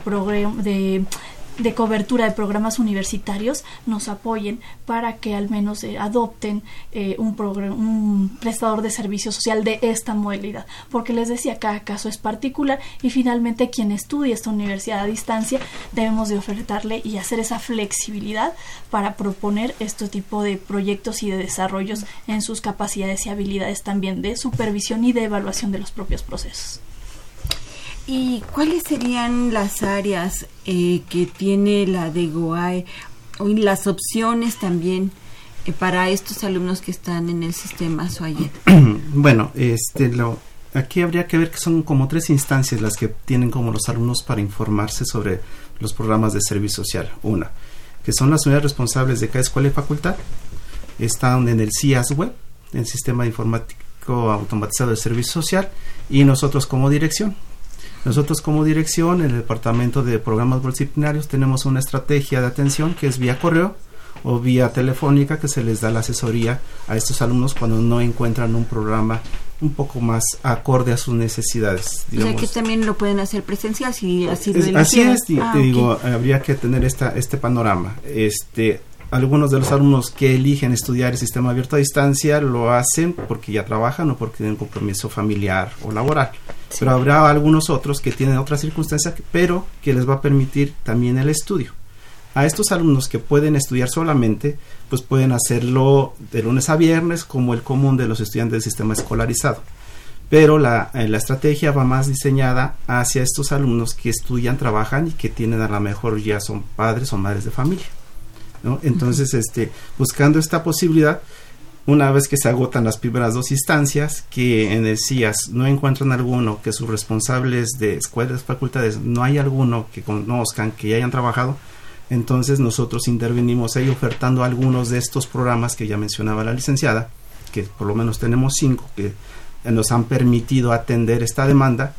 de de cobertura de programas universitarios nos apoyen para que al menos eh, adopten eh, un, un prestador de servicio social de esta modalidad. Porque les decía, cada caso es particular y finalmente quien estudie esta universidad a distancia debemos de ofertarle y hacer esa flexibilidad para proponer este tipo de proyectos y de desarrollos en sus capacidades y habilidades también de supervisión y de evaluación de los propios procesos. ¿Y cuáles serían las áreas eh, que tiene la de GOAE o las opciones también eh, para estos alumnos que están en el sistema SOAYET? bueno, este, lo, aquí habría que ver que son como tres instancias las que tienen como los alumnos para informarse sobre los programas de servicio social. Una, que son las unidades responsables de cada escuela y facultad, están en el CIAS Web, el Sistema Informático Automatizado de Servicio Social, y nosotros como dirección, nosotros como dirección, en el Departamento de Programas Disciplinarios, tenemos una estrategia de atención que es vía correo o vía telefónica que se les da la asesoría a estos alumnos cuando no encuentran un programa un poco más acorde a sus necesidades. O sea que también lo pueden hacer presencial si así lo Así es, te ah, digo, habría que tener esta, este panorama. Este, algunos de los alumnos que eligen estudiar el sistema abierto a distancia lo hacen porque ya trabajan o porque tienen compromiso familiar o laboral. Pero habrá algunos otros que tienen otras circunstancias, pero que les va a permitir también el estudio. A estos alumnos que pueden estudiar solamente, pues pueden hacerlo de lunes a viernes como el común de los estudiantes del sistema escolarizado. Pero la, eh, la estrategia va más diseñada hacia estos alumnos que estudian, trabajan y que tienen a lo mejor ya son padres o madres de familia. ¿no? Entonces, este, buscando esta posibilidad, una vez que se agotan las primeras dos instancias, que en el CIAS no encuentran alguno, que sus responsables de escuelas, facultades, no hay alguno que conozcan, que ya hayan trabajado, entonces nosotros intervenimos ahí ofertando algunos de estos programas que ya mencionaba la licenciada, que por lo menos tenemos cinco que nos han permitido atender esta demanda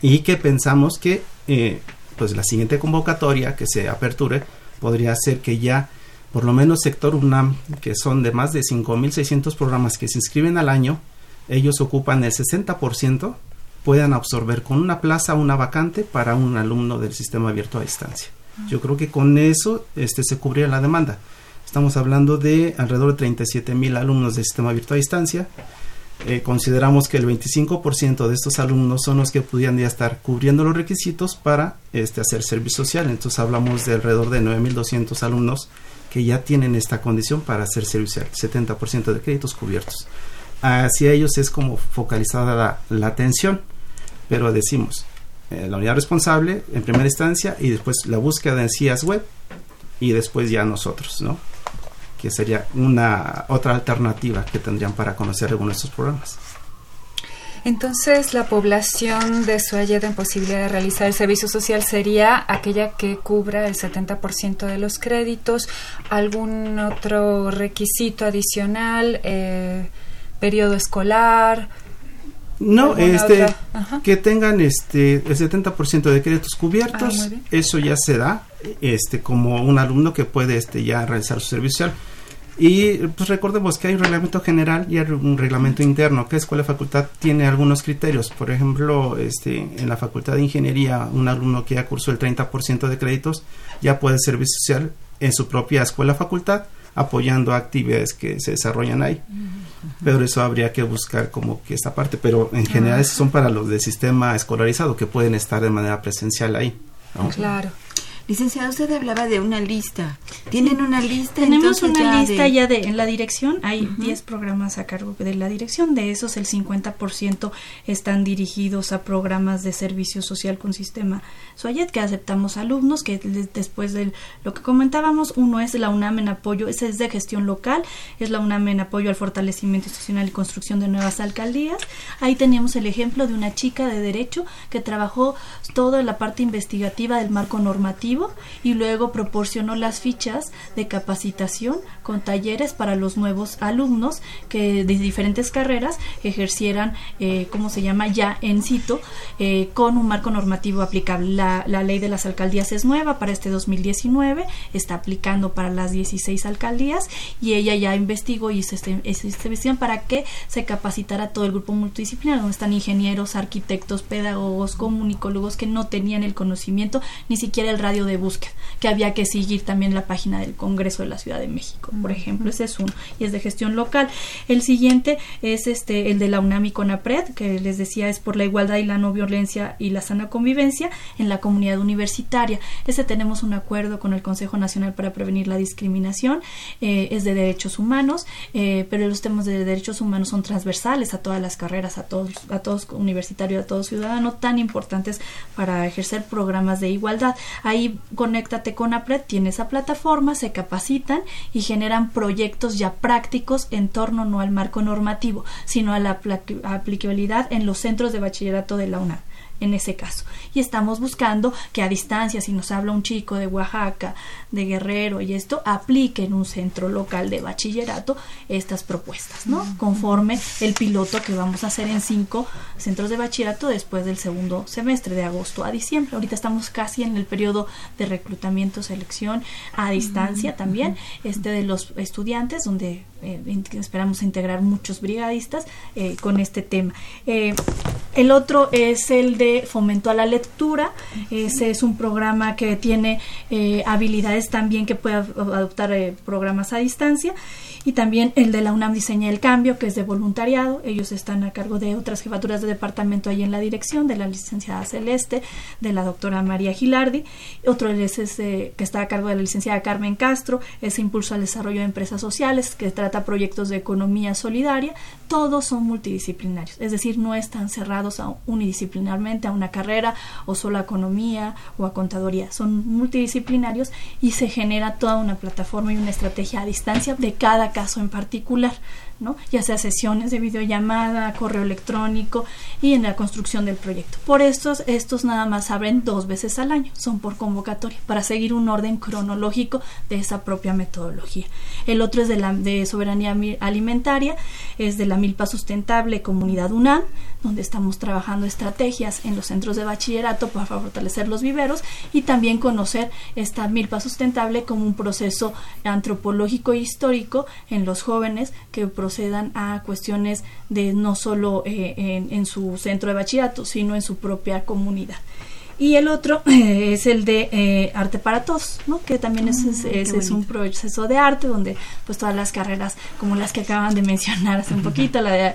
y que pensamos que eh, pues la siguiente convocatoria que se aperture podría ser que ya por lo menos sector UNAM, que son de más de 5.600 programas que se inscriben al año, ellos ocupan el 60%, puedan absorber con una plaza una vacante para un alumno del sistema abierto a distancia. Yo creo que con eso este, se cubría la demanda. Estamos hablando de alrededor de 37 mil alumnos del sistema abierto a distancia. Eh, consideramos que el 25% de estos alumnos son los que pudieran ya estar cubriendo los requisitos para este, hacer servicio social. Entonces hablamos de alrededor de 9.200 alumnos que ya tienen esta condición para hacer servicio, 70% de créditos cubiertos. Hacia ellos es como focalizada la, atención, pero decimos, eh, la unidad responsable en primera instancia y después la búsqueda en CIAS web y después ya nosotros, ¿no? Que sería una otra alternativa que tendrían para conocer algunos de estos programas. Entonces, la población de Suayed en posibilidad de realizar el servicio social sería aquella que cubra el 70% de los créditos, algún otro requisito adicional, eh, periodo escolar. No, este, que tengan este el 70% de créditos cubiertos, ah, eso ya se da este como un alumno que puede este ya realizar su servicio social y pues recordemos que hay un reglamento general y hay un reglamento interno. que escuela facultad tiene algunos criterios. Por ejemplo, este, en la facultad de ingeniería, un alumno que ya cursó el 30% de créditos ya puede servicio social en su propia escuela facultad apoyando actividades que se desarrollan ahí. Pero eso habría que buscar como que esta parte. Pero en general, ah. son para los del sistema escolarizado que pueden estar de manera presencial ahí. Claro. Licenciado, usted hablaba de una lista. ¿Tienen una lista? Tenemos una lista ya de en la dirección. Hay 10 programas a cargo de la dirección. De esos, el 50% están dirigidos a programas de servicio social con sistema Soyet, que aceptamos alumnos, que después de lo que comentábamos, uno es la UNAM en apoyo, ese es de gestión local, es la UNAM en apoyo al fortalecimiento institucional y construcción de nuevas alcaldías. Ahí teníamos el ejemplo de una chica de derecho que trabajó toda la parte investigativa del marco normativo y luego proporcionó las fichas de capacitación con talleres para los nuevos alumnos que de diferentes carreras ejercieran, eh, ¿cómo se llama?, ya en sitio eh, con un marco normativo aplicable. La, la ley de las alcaldías es nueva para este 2019, está aplicando para las 16 alcaldías y ella ya investigó y hizo esta, investigación para que se capacitara todo el grupo multidisciplinar, donde están ingenieros, arquitectos, pedagogos, comunicólogos que no tenían el conocimiento, ni siquiera el radio de búsqueda, que había que seguir también la página del Congreso de la Ciudad de México, por ejemplo, ese es uno, y es de gestión local. El siguiente es este el de la UNAM y CONAPRED, que les decía es por la igualdad y la no violencia y la sana convivencia en la comunidad universitaria. Ese tenemos un acuerdo con el Consejo Nacional para Prevenir la Discriminación, eh, es de derechos humanos, eh, pero los temas de derechos humanos son transversales a todas las carreras, a todos, a todos universitarios, a todos ciudadanos, tan importantes para ejercer programas de igualdad. Ahí conéctate con APRED, tiene esa plataforma, se capacitan y generan proyectos ya prácticos en torno no al marco normativo, sino a la aplicabilidad en los centros de bachillerato de la UNAM en ese caso. Y estamos buscando que a distancia, si nos habla un chico de Oaxaca, de Guerrero y esto, aplique en un centro local de bachillerato estas propuestas, ¿no? Conforme el piloto que vamos a hacer en cinco centros de bachillerato después del segundo semestre, de agosto a diciembre. Ahorita estamos casi en el periodo de reclutamiento, selección a distancia también, este de los estudiantes, donde eh, esperamos integrar muchos brigadistas eh, con este tema. Eh, el otro es el de fomento a la lectura. Ese es un programa que tiene eh, habilidades también que puede adoptar eh, programas a distancia y también el de la UNAM Diseña el Cambio, que es de voluntariado. Ellos están a cargo de otras jefaturas de departamento ahí en la dirección, de la licenciada Celeste, de la doctora María Gilardi. Otro es ese, que está a cargo de la licenciada Carmen Castro, es Impulso al Desarrollo de Empresas Sociales, que trata proyectos de economía solidaria. Todos son multidisciplinarios, es decir, no están cerrados a unidisciplinarmente a una carrera o solo a economía o a contaduría. Son multidisciplinarios y se genera toda una plataforma y una estrategia a distancia de cada caso en particular, ¿no? ya sea sesiones de videollamada, correo electrónico y en la construcción del proyecto. Por estos, estos nada más abren dos veces al año, son por convocatoria, para seguir un orden cronológico de esa propia metodología. El otro es de, la, de soberanía alimentaria, es de la Milpa Sustentable Comunidad UNAM, donde estamos trabajando estrategias en los centros de bachillerato para fortalecer los viveros y también conocer esta milpa sustentable como un proceso antropológico e histórico en los jóvenes que procedan a cuestiones de no solo eh, en, su centro de bachillerato, sino en su propia comunidad y el otro es el de eh, arte para todos, ¿no? que también es, ah, es, un proceso de arte donde pues todas las carreras como las que acaban de mencionar hace un poquito, la de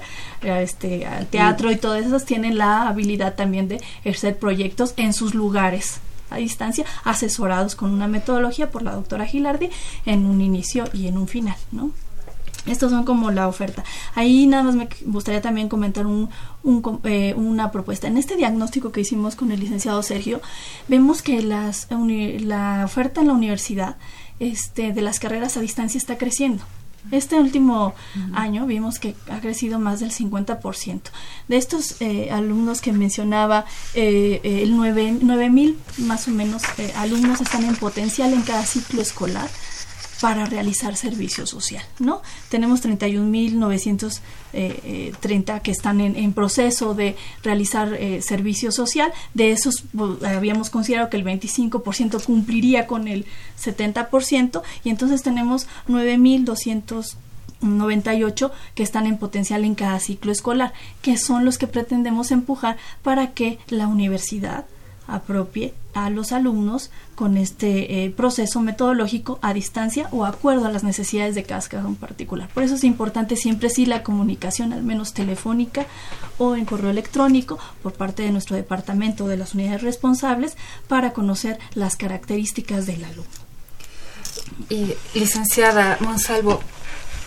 este, teatro y todas esas tienen la habilidad también de ejercer proyectos en sus lugares a distancia, asesorados con una metodología por la doctora Gilardi en un inicio y en un final, ¿no? Estos son como la oferta. Ahí nada más me gustaría también comentar un, eh, una propuesta. En este diagnóstico que hicimos con el licenciado Sergio, vemos que las, la oferta en la universidad este, de las carreras a distancia está creciendo. Este último año vimos que ha crecido más del 50%. De estos eh, alumnos que mencionaba, eh, el 9 mil más o menos alumnos están en potencial en cada ciclo escolar para realizar servicio social, ¿no? Tenemos 31.930 eh, eh, que están en, proceso de realizar eh, servicio social. De esos habíamos considerado que el 25% cumpliría con el 70% y entonces tenemos 9.298 que están en potencial en cada ciclo escolar, que son los que pretendemos empujar para que la universidad apropie a los alumnos con este eh, proceso metodológico a distancia o acuerdo a las necesidades de cada en particular. Por eso es importante siempre sí la comunicación, al menos telefónica o en correo electrónico, por parte de nuestro departamento de las unidades responsables para conocer las características del alumno. licenciada Monsalvo,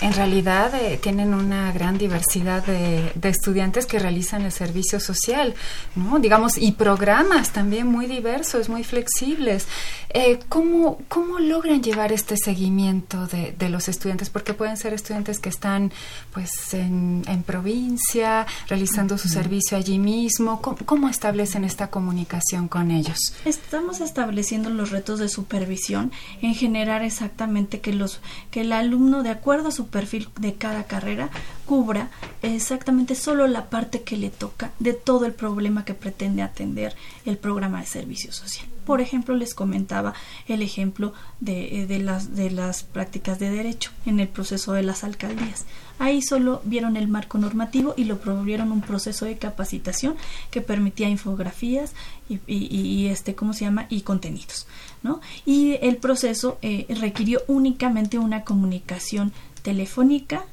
En realidad eh, tienen una gran diversidad de, estudiantes que realizan el servicio social, ¿no? Digamos, y programas también muy diversos, muy flexibles. Eh, ¿cómo, ¿Cómo logran llevar este seguimiento de, de, los estudiantes? Porque pueden ser estudiantes que están pues en, en provincia, realizando su servicio allí mismo. ¿Cómo, ¿Cómo establecen esta comunicación con ellos? Estamos estableciendo los retos de supervisión en generar exactamente que los que el alumno de acuerdo a su perfil de cada carrera cubra exactamente solo la parte que le toca de todo el problema que pretende atender el programa de servicio social. Por ejemplo, les comentaba el ejemplo de, eh, de, las, de las prácticas de derecho en el proceso de las alcaldías. Ahí solo vieron el marco normativo y lo promovieron un proceso de capacitación que permitía infografías y, este, ¿cómo se llama? Y contenidos, ¿no? Y el proceso eh, requirió únicamente una comunicación telefónica,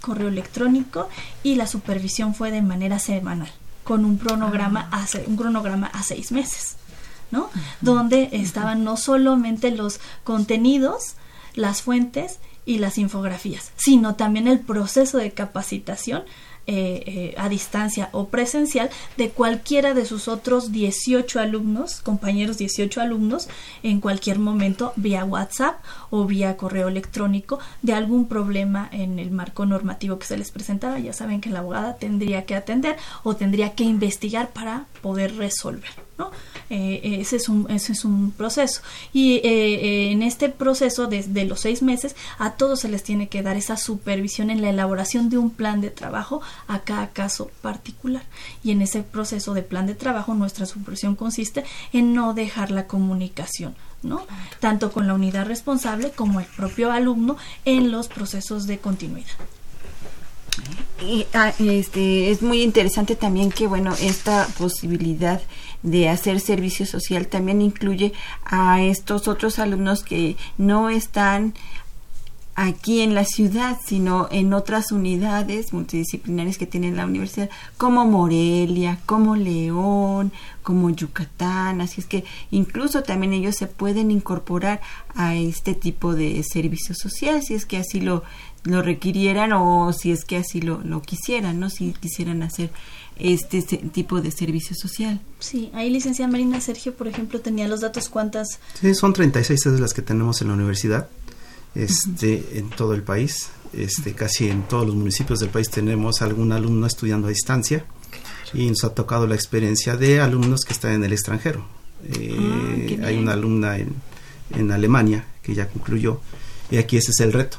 correo electrónico y la supervisión fue de manera semanal con un cronograma ah. a, un cronograma a seis meses. ¿no? Donde estaban no solamente los contenidos, las fuentes y las infografías, sino también el proceso de capacitación eh, eh, a distancia o presencial de cualquiera de sus otros 18 alumnos, compañeros 18 alumnos, en cualquier momento vía WhatsApp o vía correo electrónico de algún problema en el marco normativo que se les presentara. Ya saben que la abogada tendría que atender o tendría que investigar para poder resolver. ¿no? Eh, ese, es un, ese es un proceso. Y eh, eh, en este proceso, desde los seis meses, a todos se les tiene que dar esa supervisión en la elaboración de un plan de trabajo a cada caso particular. Y en ese proceso de plan de trabajo, nuestra supervisión consiste en no dejar la comunicación. ¿no? tanto con la unidad responsable como el propio alumno en los procesos de continuidad. Y, ah, este, es muy interesante también que, bueno, esta posibilidad de hacer servicio social también incluye a estos otros alumnos que no están aquí en la ciudad, sino en otras unidades multidisciplinarias que tiene la universidad, como Morelia, como León, como Yucatán, así es que incluso también ellos se pueden incorporar a este tipo de servicio social, si es que así lo lo requirieran o si es que así lo, lo quisieran, ¿no? Si quisieran hacer este tipo de servicio social. Sí, ahí licenciada Marina Sergio, por ejemplo, tenía los datos cuántas. Sí, son 36 sedes las que tenemos en la universidad, este, en todo el país. Este, casi en todos los municipios del país tenemos algún alumno estudiando a distancia y nos ha tocado la experiencia de alumnos que están en el extranjero. Eh, ah, hay una alumna en, en Alemania que ya concluyó y aquí ese es el reto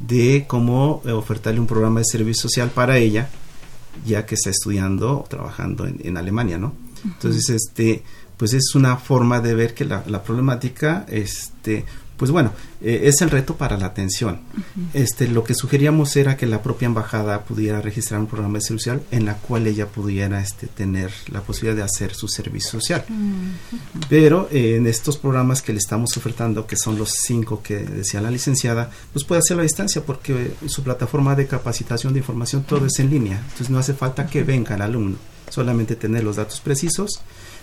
de cómo eh, ofertarle un programa de servicio social para ella, ya que está estudiando o trabajando en, Alemania, ¿no? Entonces, este, pues es una forma de ver que la, la problemática, este, pues bueno, eh, es el reto para la atención. Este, lo que sugeríamos era que la propia embajada pudiera registrar un programa de servicio social en la cual ella pudiera este, tener la posibilidad de hacer su servicio social. Pero eh, en estos programas que le estamos ofertando, que son los cinco que decía la licenciada, pues puede hacerlo a distancia porque su plataforma de capacitación de información todo es en línea. Entonces no hace falta que venga el alumno, solamente tener los datos precisos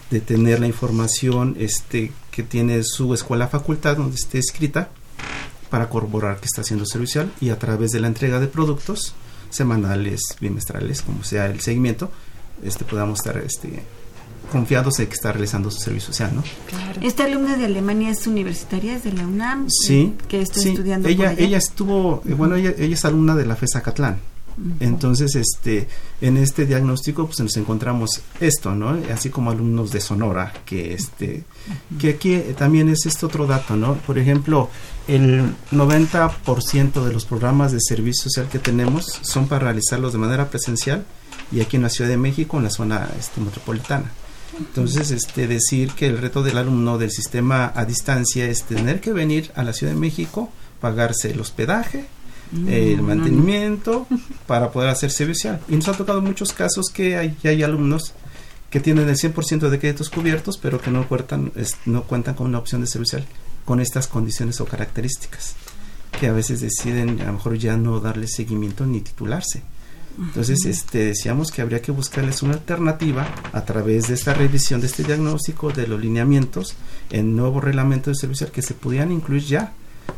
de tener la información este, que tiene su escuela facultad donde esté escrita para corroborar que está haciendo servicial y a través de la entrega de productos semanales, bimestrales, como sea el seguimiento, este podamos estar este confiados de que está realizando su servicio social, ¿no? Esta alumna de Alemania es universitaria, es de la UNAM, sí, que está estudiando. Ella, ella estuvo, eh, bueno, ella, ella es alumna de la FESA Catlán. Entonces, este, en este diagnóstico, pues nos encontramos esto, ¿no? Así como alumnos de Sonora, que este, que aquí también es este otro dato, ¿no? Por ejemplo, el 90% de los programas de servicio social que tenemos son para realizarlos de manera presencial y aquí en la Ciudad de México, en la zona este, metropolitana. Entonces, este, decir que el reto del alumno del sistema a distancia es tener que venir a la Ciudad de México, pagarse el hospedaje, el mantenimiento para poder hacer servicio. Y nos ha tocado muchos casos que hay, hay alumnos que tienen el 100% de créditos cubiertos, pero que no cuentan, no cuentan con una opción de servicial con estas condiciones o características, que a veces deciden a lo mejor ya no darle seguimiento ni titularse. Entonces, este, decíamos que habría que buscarles una alternativa a través de esta revisión de este diagnóstico, de los lineamientos, en nuevo reglamento de servicial que se pudieran incluir ya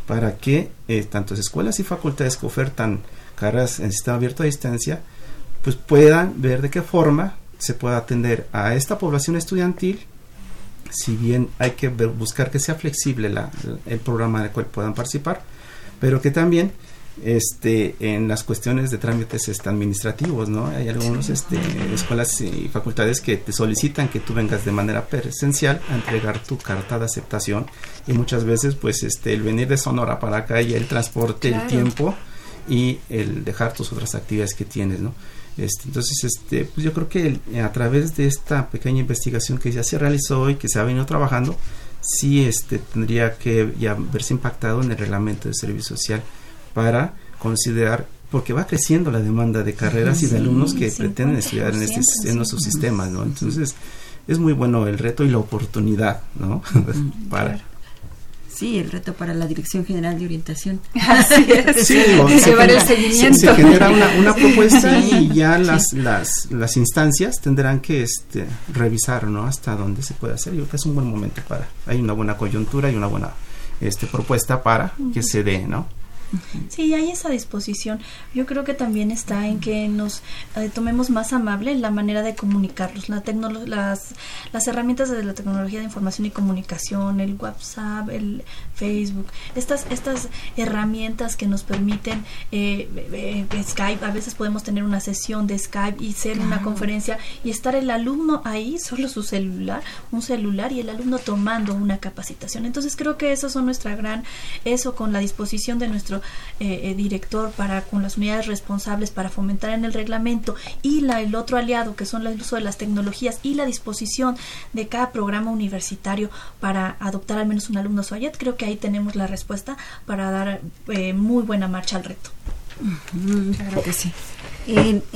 para que eh, tanto escuelas y facultades que ofertan carreras en sistema abierto a distancia, pues puedan ver de qué forma se puede atender a esta población estudiantil, si bien hay que buscar que sea flexible la, el programa en el cual puedan participar, pero que también este en las cuestiones de trámites este, administrativos, ¿no? Hay algunas este, escuelas y facultades que te solicitan que tú vengas de manera presencial a entregar tu carta de aceptación y muchas veces pues este el venir de Sonora para acá y el transporte, el tiempo y el dejar tus otras actividades que tienes, ¿no? Este, entonces, este, pues yo creo que a través de esta pequeña investigación que ya se realizó y que se ha venido trabajando, sí este, tendría que ya verse impactado en el reglamento de servicio social para considerar porque va creciendo la demanda de carreras y de alumnos que pretenden estudiar en, este, en nuestros sistemas, ¿no? Entonces, es muy bueno el reto y la oportunidad, ¿no? para Sí, el reto para la Dirección General de Orientación. Así es. Sí, llevar el seguimiento. Se, genera una, una propuesta y ya las, las, las instancias tendrán que este, revisar ¿no? hasta dónde se puede hacer. Yo creo que es un buen momento para. Hay una buena coyuntura y una buena este, propuesta para que se dé, ¿no? Sí, hay esa disposición. Yo creo que también está en que nos eh, tomemos más amable la manera de comunicarlos. La las, las herramientas de la tecnología de información y comunicación, el WhatsApp, el Facebook, estas, estas herramientas que nos permiten eh, eh, Skype, a veces podemos tener una sesión de Skype y ser una conferencia y estar el alumno ahí, solo su celular, un celular y el alumno tomando una capacitación. Entonces creo que eso son nuestra gran, eso con la disposición de nuestro eh, director para con las unidades responsables para fomentar en el reglamento y la, el otro aliado que son el uso de las tecnologías y la disposición de cada programa universitario para adoptar al menos un alumno SOAYET, creo que ahí tenemos la respuesta para dar eh, muy buena marcha al reto. claro que sí.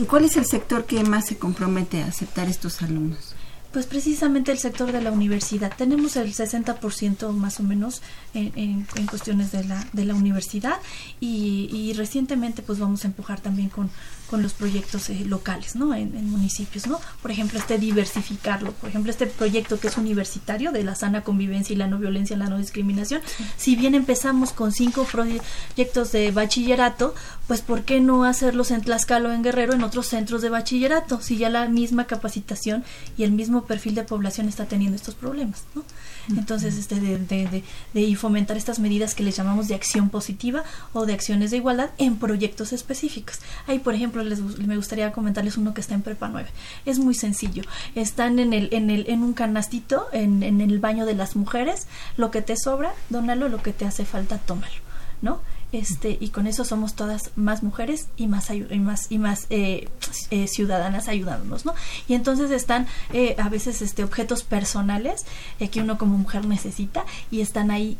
¿Cuál es el sector que más se compromete a aceptar estos alumnos? Pues precisamente el sector de la universidad. Tenemos el 60% más o menos en, en, cuestiones de la, de la universidad y, y, recientemente pues vamos a empujar también con, con los proyectos eh, locales, ¿no? En, municipios, ¿no? Por ejemplo, este diversificarlo. Por ejemplo, este proyecto que es universitario de la sana convivencia y la no violencia, la no discriminación. Si bien empezamos con cinco proyectos de bachillerato, pues ¿por qué no hacerlos en Tlaxcala o en Guerrero en otros centros de bachillerato? Si ya la misma capacitación y el mismo perfil de población está teniendo estos problemas, ¿no? Entonces, este, de, de, de, fomentar estas medidas que le llamamos de acción positiva o de acciones de igualdad en proyectos específicos. Ahí, por ejemplo, me gustaría comentarles uno que está en Prepa 9. Es muy sencillo. Están en, el, en, el, en un canastito, en, en el baño de las mujeres. Lo que te sobra, dónalo. Lo que te hace falta, tómalo. ¿No? Este y con eso somos todas más mujeres y más y más y más eh, eh, ciudadanas ayudándonos no y entonces están eh, a veces este objetos personales que uno como mujer necesita y están ahí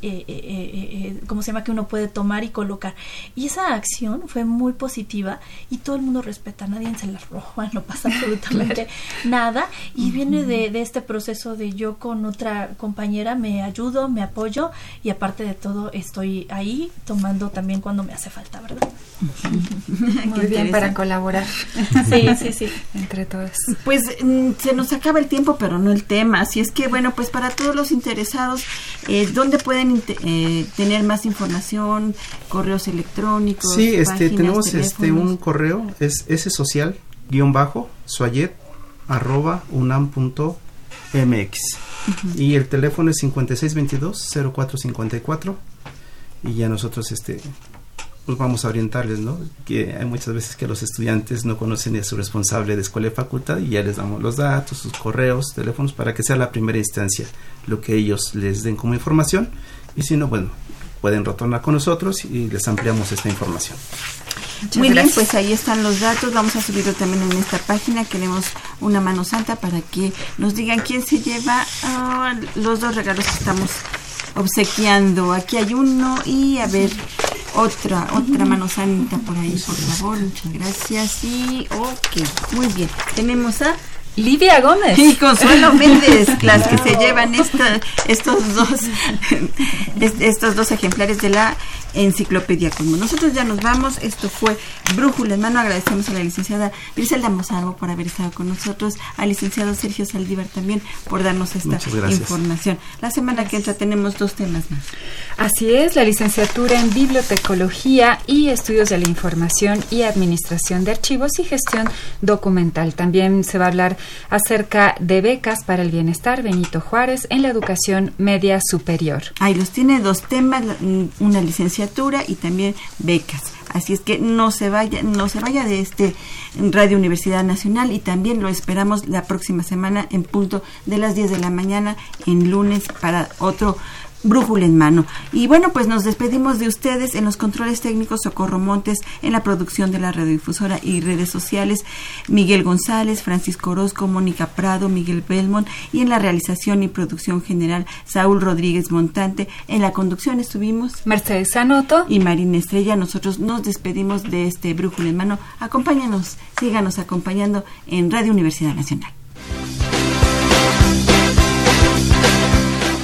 como se llama que uno puede tomar y colocar. Y esa acción fue muy positiva y todo el mundo respeta nadie se la roba no pasa absolutamente nada. Y viene de, de este proceso de yo con otra compañera me ayudo me apoyo y aparte de todo estoy ahí tomando también también cuando me hace falta, ¿verdad? Muy bien para colaborar. Sí, sí, sí. Entre todos. Pues mm, se nos acaba el tiempo, pero no el tema. Así es que, bueno, pues para todos los interesados, eh, ¿dónde pueden eh, tener más información? Correos electrónicos. Sí, este, tenemos este un correo, es ese social guion bajo, suayet arroba unam.mx. Y el teléfono es 5622 0454 y ya nosotros este pues vamos a orientarles, ¿no? Que hay muchas veces que los estudiantes no conocen a su responsable de escuela y facultad y ya les damos los datos, sus correos, teléfonos para que sea la primera instancia lo que ellos les den como información y si no, bueno, pueden retornar con nosotros y les ampliamos esta información. Muy bien, pues ahí están los datos. Vamos a subirlo también en esta página. Queremos una mano santa para que nos digan quién se lleva ah, los dos regalos que estamos obsequiando. Aquí hay uno y a ver otra, otra mano santa por ahí, por favor. Muchas gracias. Y ok, muy bien. Tenemos a Lidia Gómez. Y Consuelo Méndez, las que se llevan esta, estos dos estos dos ejemplares de la Enciclopedia Cosmos. Nosotros ya nos vamos. Esto fue Brújula en mano. Agradecemos a la licenciada Griselda Mozargo por haber estado con nosotros, al licenciado Sergio Saldívar también por darnos esta información. La semana que entra tenemos dos temas más. Así es, la licenciatura en Bibliotecología y Estudios de la Información y Administración de Archivos y Gestión Documental. También se va a hablar acerca de becas para el bienestar Benito Juárez en la educación media superior. Ahí los tiene dos temas, una y también becas. Así es que no se vaya, no se vaya de este Radio Universidad Nacional y también lo esperamos la próxima semana en punto de las 10 de la mañana en lunes para otro brújula en mano. Y bueno, pues nos despedimos de ustedes en los controles técnicos Socorro Montes, en la producción de la radiodifusora y redes sociales Miguel González, Francisco Orozco, Mónica Prado, Miguel Belmont y en la realización y producción general Saúl Rodríguez Montante. En la conducción estuvimos Mercedes Sanoto y Marina Estrella. Nosotros nos despedimos de este brújula en mano. Acompáñanos, síganos acompañando en Radio Universidad Nacional.